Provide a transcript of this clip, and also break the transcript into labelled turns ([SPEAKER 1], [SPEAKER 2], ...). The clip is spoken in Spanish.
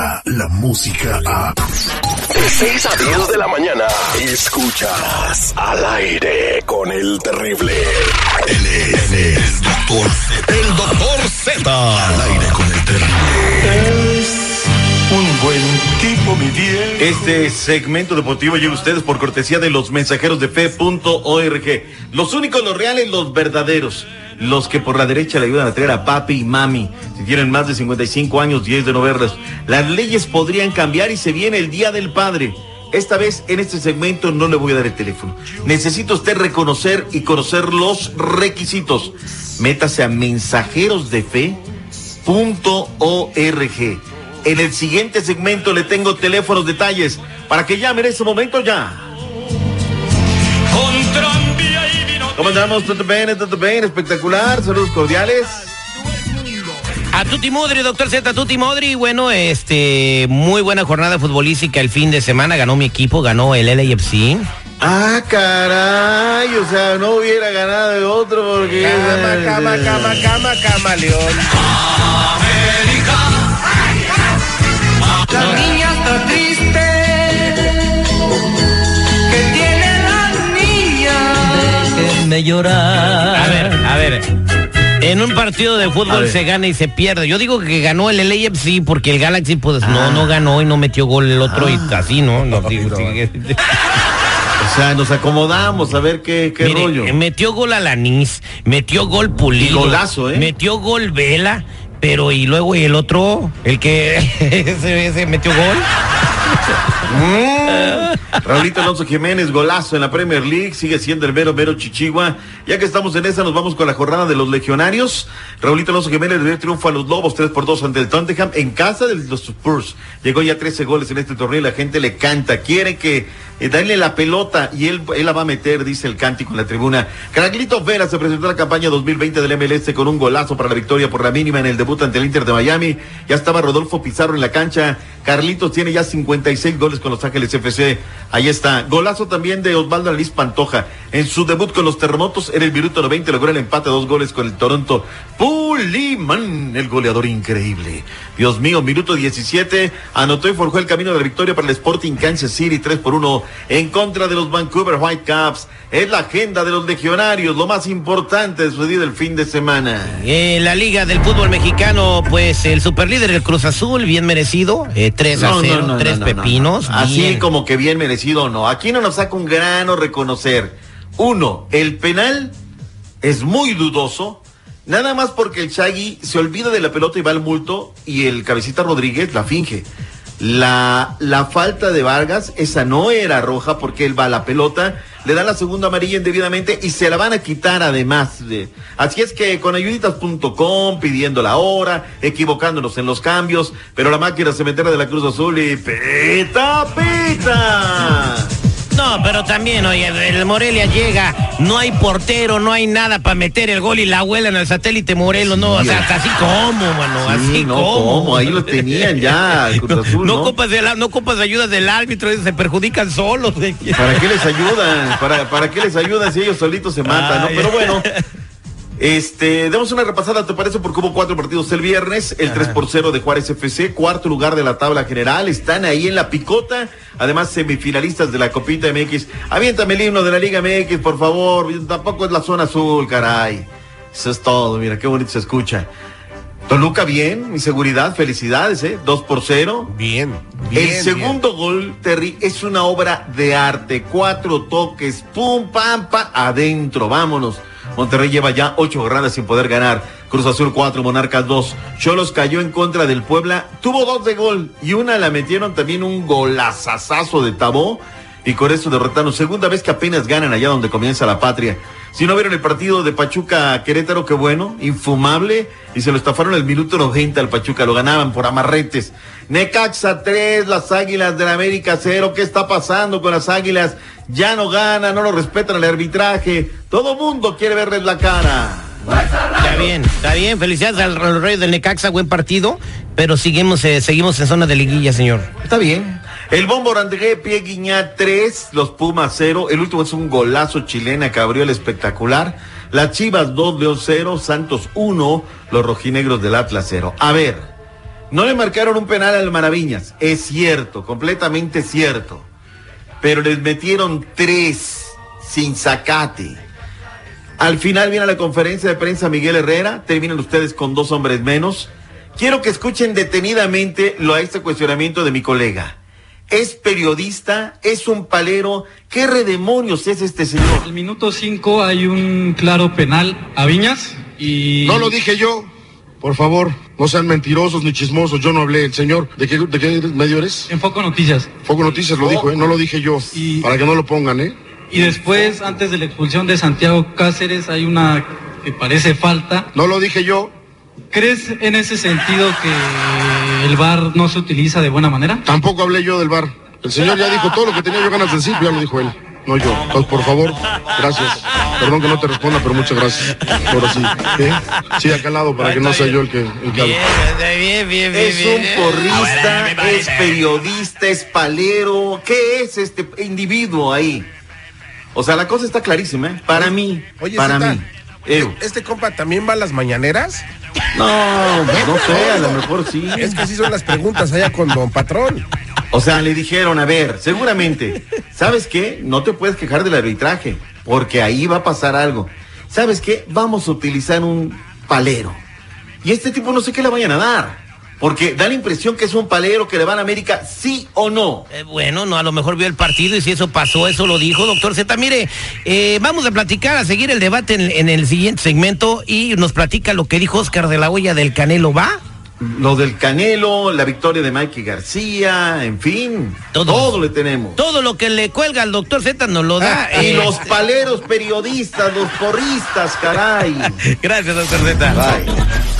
[SPEAKER 1] llega la música a...
[SPEAKER 2] De 6 a 10 de la mañana, escuchas al aire con el terrible.
[SPEAKER 1] Él es, el doctor Z.
[SPEAKER 2] El doctor Z.
[SPEAKER 1] Al aire con el terrible.
[SPEAKER 3] Un buen tipo, mi Diego.
[SPEAKER 4] Este segmento deportivo llega a ustedes por cortesía de los mensajeros de fe.org. Los únicos, los reales, los verdaderos. Los que por la derecha le ayudan a traer a papi y mami. Si tienen más de 55 años, 10 de no verlos. Las leyes podrían cambiar y se viene el Día del Padre. Esta vez en este segmento no le voy a dar el teléfono. Necesita usted reconocer y conocer los requisitos. Métase a mensajerosdefe.org. En el siguiente segmento le tengo teléfonos detalles para que llame en ese momento ya. ¿Cómo andamos? ¿Todo bien? ¿Todo bien? Espectacular. Saludos cordiales.
[SPEAKER 5] A Tuti Modri, doctor Z, Tuti Modri, bueno, este, muy buena jornada futbolística el fin de semana, ganó mi equipo, ganó el LAFC.
[SPEAKER 4] Ah, caray, o sea, no hubiera ganado de otro porque...
[SPEAKER 5] Cama, cama, cama, cama, cama, León. Llorar. A ver, a ver. En un partido de fútbol se gana y se pierde. Yo digo que ganó el LAFC porque el Galaxy pues no no ganó y no metió gol el otro y así, ¿no? no digo, sí,
[SPEAKER 4] O sea, nos acomodamos a ver qué, qué
[SPEAKER 5] Mire,
[SPEAKER 4] rollo.
[SPEAKER 5] Metió gol Alanis, metió gol Pulido.
[SPEAKER 4] Y golazo, ¿eh?
[SPEAKER 5] Metió gol Vela, pero y luego y el otro, el que ese metió gol.
[SPEAKER 4] Mm. Raulito Alonso Jiménez, golazo en la Premier League, sigue siendo el mero mero Chichigua. Ya que estamos en esa, nos vamos con la jornada de los legionarios. Raulito Alonso Jiménez dio triunfo a los Lobos 3 por 2 ante el Tottenham en casa de los Spurs. Llegó ya 13 goles en este torneo y la gente le canta. Quiere que eh, darle la pelota y él, él la va a meter, dice el cántico en la tribuna. Caraglito Vera se presentó en la campaña 2020 del MLS con un golazo para la victoria por la mínima en el debut ante el Inter de Miami. Ya estaba Rodolfo Pizarro en la cancha. Carlitos tiene ya 56 goles con Los Ángeles FC. Ahí está. Golazo también de Osvaldo Aliz Pantoja. En su debut con los terremotos en el minuto 90 logró el empate dos goles con el Toronto. Puliman, el goleador increíble. Dios mío, minuto 17. Anotó y forjó el camino de la victoria para el Sporting Kansas City 3 por 1 en contra de los Vancouver Whitecaps. Es la agenda de los legionarios, lo más importante de su día del fin de semana.
[SPEAKER 5] En la Liga del Fútbol Mexicano, pues el superlíder el Cruz Azul, bien merecido, eh, 3 a
[SPEAKER 4] No, no,
[SPEAKER 5] 0,
[SPEAKER 4] no,
[SPEAKER 5] 3
[SPEAKER 4] no, no, no,
[SPEAKER 5] pepinos.
[SPEAKER 4] no. Así como que bien merecido o no. Aquí no nos saca un grano reconocer. Uno, el penal es muy dudoso. Nada más porque el Chagui se olvida de la pelota y va al multo y el cabecita Rodríguez la finge. La, la falta de Vargas, esa no era roja porque él va a la pelota, le da la segunda amarilla indebidamente y se la van a quitar además. de- Así es que con ayuditas.com, pidiendo la hora, equivocándonos en los cambios, pero la máquina cementera de la Cruz Azul y pita, pita.
[SPEAKER 5] No, pero también, oye, el Morelia llega, no hay portero, no hay nada para meter el gol y la abuela en el satélite Morelos, no, o sea, así como, mano,
[SPEAKER 4] Sí,
[SPEAKER 5] así
[SPEAKER 4] no,
[SPEAKER 5] como.
[SPEAKER 4] ¿cómo? Ahí lo tenían ya, Cruz Azul,
[SPEAKER 5] no,
[SPEAKER 4] ¿no?
[SPEAKER 5] copas de la- no copas de ayuda del árbitro, se perjudican solos.
[SPEAKER 4] ¿Para qué les ayudan? ¿Para, para qué les ayudan si ellos solitos se matan? ¿no? Pero bueno, este, demos una repasada, ¿te parece? Porque hubo cuatro partidos el viernes, el 3 por 0 de Juárez FC, cuarto lugar de la tabla general, están ahí en la picota, además semifinalistas de la Copita MX. Aviéntame el himno de la Liga MX, por favor, tampoco es la zona azul, caray. Eso es todo, mira, qué bonito se escucha. Toluca bien, mi seguridad, felicidades, ¿eh? 2 por 0.
[SPEAKER 6] Bien,
[SPEAKER 4] El segundo gol, Terry, es una obra de arte. Cuatro toques, pum, pam, pam, adentro, vámonos. Monterrey lleva ya ocho jornadas sin poder ganar. Cruz Azul 4, Monarcas 2. Cholos cayó en contra del Puebla. Tuvo dos de gol y una la metieron también un golazazazo de Tabó. Y con eso derrotaron. Segunda vez que apenas ganan allá donde comienza la patria. Si no vieron el partido de Pachuca Querétaro, qué bueno, infumable. Y se lo estafaron el minuto 90 al Pachuca, lo ganaban por amarretes. Necaxa 3, las Águilas del América 0. ¿Qué está pasando con las Águilas? Ya no ganan, no lo respetan el arbitraje. Todo mundo quiere verles la cara.
[SPEAKER 5] Está bien, está bien, felicidades al al Rey del Necaxa, buen partido, pero seguimos, eh, seguimos en zona de liguilla, señor.
[SPEAKER 4] Está bien. El Bombo Randré, Pie Guiñá 3, los Pumas 0. El último es un golazo chilena que abrió el espectacular. Las Chivas 2, León 0, Santos 1, los rojinegros del Atlas 0. A ver, No le marcaron un penal al Maraviñas. Es cierto, completamente cierto. Pero les metieron tres sin sacate. Al final viene la conferencia de prensa Miguel Herrera. Terminan ustedes con dos hombres menos. Quiero que escuchen detenidamente lo a este cuestionamiento de mi colega. Es periodista, es un palero. ¿Qué redemonios es este señor?
[SPEAKER 6] Al minuto 5 hay un claro penal a Viñas y...
[SPEAKER 7] No lo dije yo. Por favor, no sean mentirosos ni chismosos. Yo no hablé. El señor, ¿de qué, de qué medio eres?
[SPEAKER 6] En Foco Noticias.
[SPEAKER 7] Foco Noticias lo dijo, ¿eh? No lo dije yo.
[SPEAKER 6] Y-
[SPEAKER 7] Para que no lo pongan, ¿eh?
[SPEAKER 6] Y después, antes de la expulsión de Santiago Cáceres, hay una que parece falta.
[SPEAKER 7] No lo dije yo.
[SPEAKER 6] ¿Crees en ese sentido que el VAR no se utiliza de buena manera?
[SPEAKER 7] Tampoco hablé yo del bar. El señor ya dijo todo lo que tenía yo ganas de decir, ya lo dijo él. No yo. Entonces, por favor, gracias. Perdón que no te responda, pero muchas gracias. Ahora sí. ¿eh? Sí, acá al lado para que no sea yo el que, el que
[SPEAKER 5] bien, bien, bien,
[SPEAKER 4] Es un
[SPEAKER 5] bien.
[SPEAKER 4] porrista, es periodista, es palero. ¿Qué es este individuo ahí? O sea, la cosa está clarísima, ¿eh? Para mí,
[SPEAKER 8] Oye,
[SPEAKER 4] para
[SPEAKER 8] Zeta,
[SPEAKER 4] mí. Eh,
[SPEAKER 8] ¿Este compa también va a las mañaneras?
[SPEAKER 4] No, no sé, a lo mejor sí.
[SPEAKER 8] Es que así son las preguntas allá con don Patrón.
[SPEAKER 4] O sea, le dijeron, a ver, seguramente, ¿sabes qué? No te puedes quejar del arbitraje, porque ahí va a pasar algo. ¿Sabes qué? Vamos a utilizar un palero. Y este tipo no sé qué le vayan a dar, porque da la impresión que es un palero que le van a América, sí o no.
[SPEAKER 5] Eh, bueno, no, a lo mejor vio el partido y si eso pasó, eso lo dijo, doctor Z. Mire, eh, vamos a platicar, a seguir el debate en, en el siguiente segmento y nos platica lo que dijo Oscar de la Hoya del Canelo, ¿va?
[SPEAKER 4] Lo del Canelo, la victoria de Mikey García, en fin,
[SPEAKER 5] Todo.
[SPEAKER 4] todo, le tenemos.
[SPEAKER 5] Todo lo que le cuelga al doctor Z nos lo da.
[SPEAKER 4] Y
[SPEAKER 5] eh,
[SPEAKER 4] los paleros periodistas, los porristas, caray.
[SPEAKER 5] Gracias, doctor Z.
[SPEAKER 4] Bye.